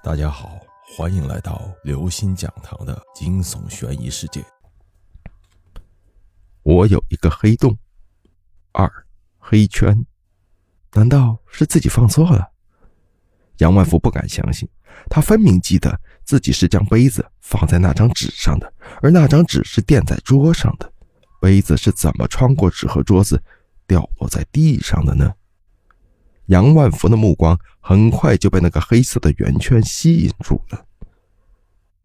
大家好，欢迎来到刘星讲堂的惊悚悬疑世界。我有一个黑洞，二黑圈，难道是自己放错了？杨万福不敢相信，他分明记得自己是将杯子放在那张纸上的，而那张纸是垫在桌上的，杯子是怎么穿过纸和桌子掉落在地上的呢？杨万福的目光很快就被那个黑色的圆圈吸引住了。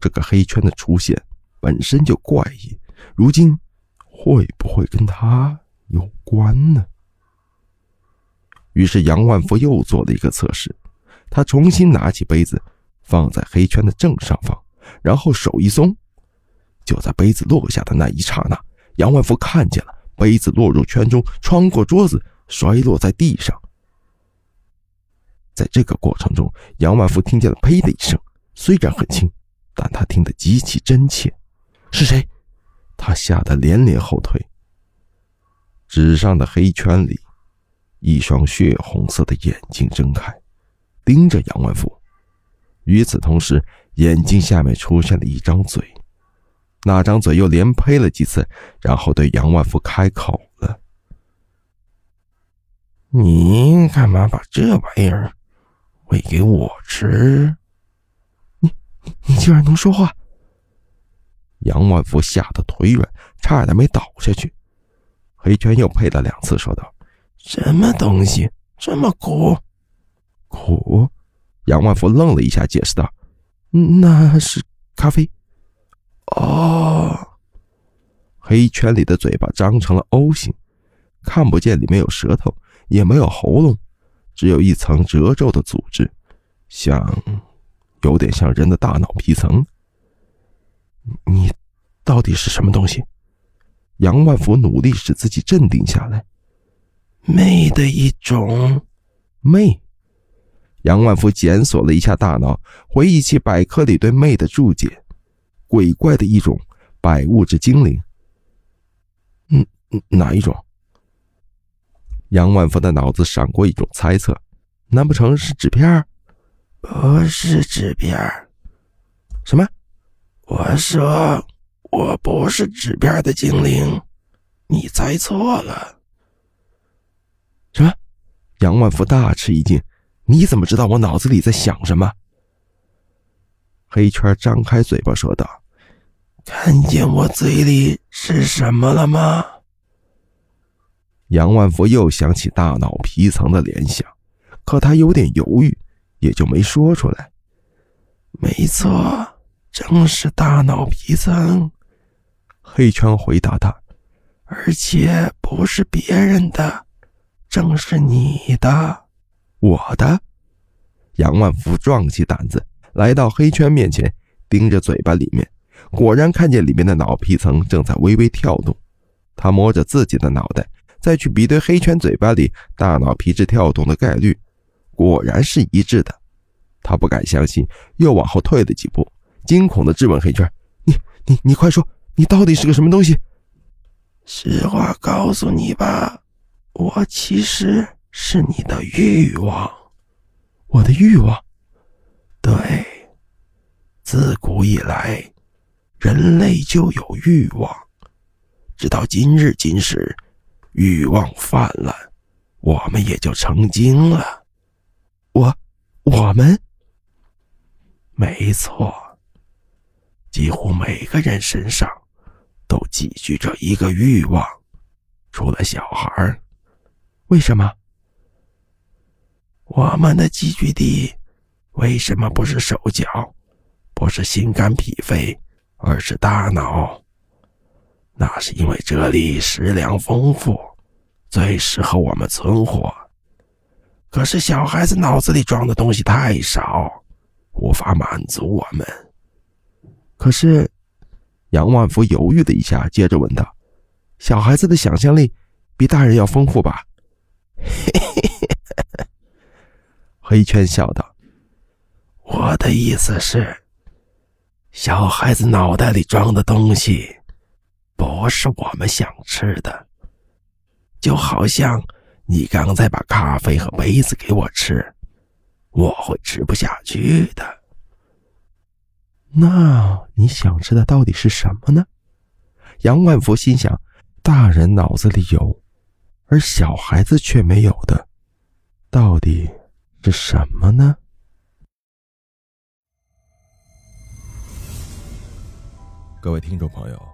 这个黑圈的出现本身就怪异，如今会不会跟他有关呢？于是杨万福又做了一个测试，他重新拿起杯子，放在黑圈的正上方，然后手一松，就在杯子落下的那一刹那，杨万福看见了杯子落入圈中，穿过桌子，摔落在地上。在这个过程中，杨万福听见了“呸”的一声，虽然很轻，但他听得极其真切。是谁？他吓得连连后退。纸上的黑圈里，一双血红色的眼睛睁开，盯着杨万福。与此同时，眼睛下面出现了一张嘴，那张嘴又连呸了几次，然后对杨万福开口了：“你干嘛把这玩意儿？”喂给我吃！你你你竟然能说话！杨万福吓得腿软，差点没倒下去。黑圈又呸了两次，说道：“什么东西这么苦？苦？”杨万福愣了一下，解释道：“那是咖啡。”哦。黑圈里的嘴巴张成了 O 型，看不见里面有舌头，也没有喉咙。只有一层褶皱的组织，像，有点像人的大脑皮层。你到底是什么东西？杨万福努力使自己镇定下来。魅的一种，魅。杨万福检索了一下大脑，回忆起百科里对魅的注解：鬼怪的一种百物之精灵。嗯，哪一种？杨万福的脑子闪过一种猜测：难不成是纸片？不是纸片。什么？我说我不是纸片的精灵，你猜错了。什么？杨万福大吃一惊：你怎么知道我脑子里在想什么？黑圈张开嘴巴说道：“看见我嘴里是什么了吗？”杨万福又想起大脑皮层的联想，可他有点犹豫，也就没说出来。没错，正是大脑皮层。黑圈回答他，而且不是别人的，正是你的，我的。杨万福壮起胆子来到黑圈面前，盯着嘴巴里面，果然看见里面的脑皮层正在微微跳动。他摸着自己的脑袋。再去比对黑圈嘴巴里大脑皮质跳动的概率，果然是一致的。他不敢相信，又往后退了几步，惊恐地质问黑圈：“你、你、你快说，你到底是个什么东西？”实话告诉你吧，我其实是你的欲望。我的欲望？对，自古以来，人类就有欲望，直到今日今时。欲望泛滥，我们也就成精了。我，我们，没错。几乎每个人身上都寄居着一个欲望，除了小孩为什么？我们的寄居地为什么不是手脚，不是心肝脾肺，而是大脑？那是因为这里食粮丰富，最适合我们存活。可是小孩子脑子里装的东西太少，无法满足我们。可是，杨万福犹豫了一下，接着问道：“小孩子的想象力比大人要丰富吧？”嘿嘿嘿黑圈笑道：“我的意思是，小孩子脑袋里装的东西。”不是我们想吃的，就好像你刚才把咖啡和杯子给我吃，我会吃不下去的。那你想吃的到底是什么呢？杨万福心想：大人脑子里有，而小孩子却没有的，到底是什么呢？各位听众朋友，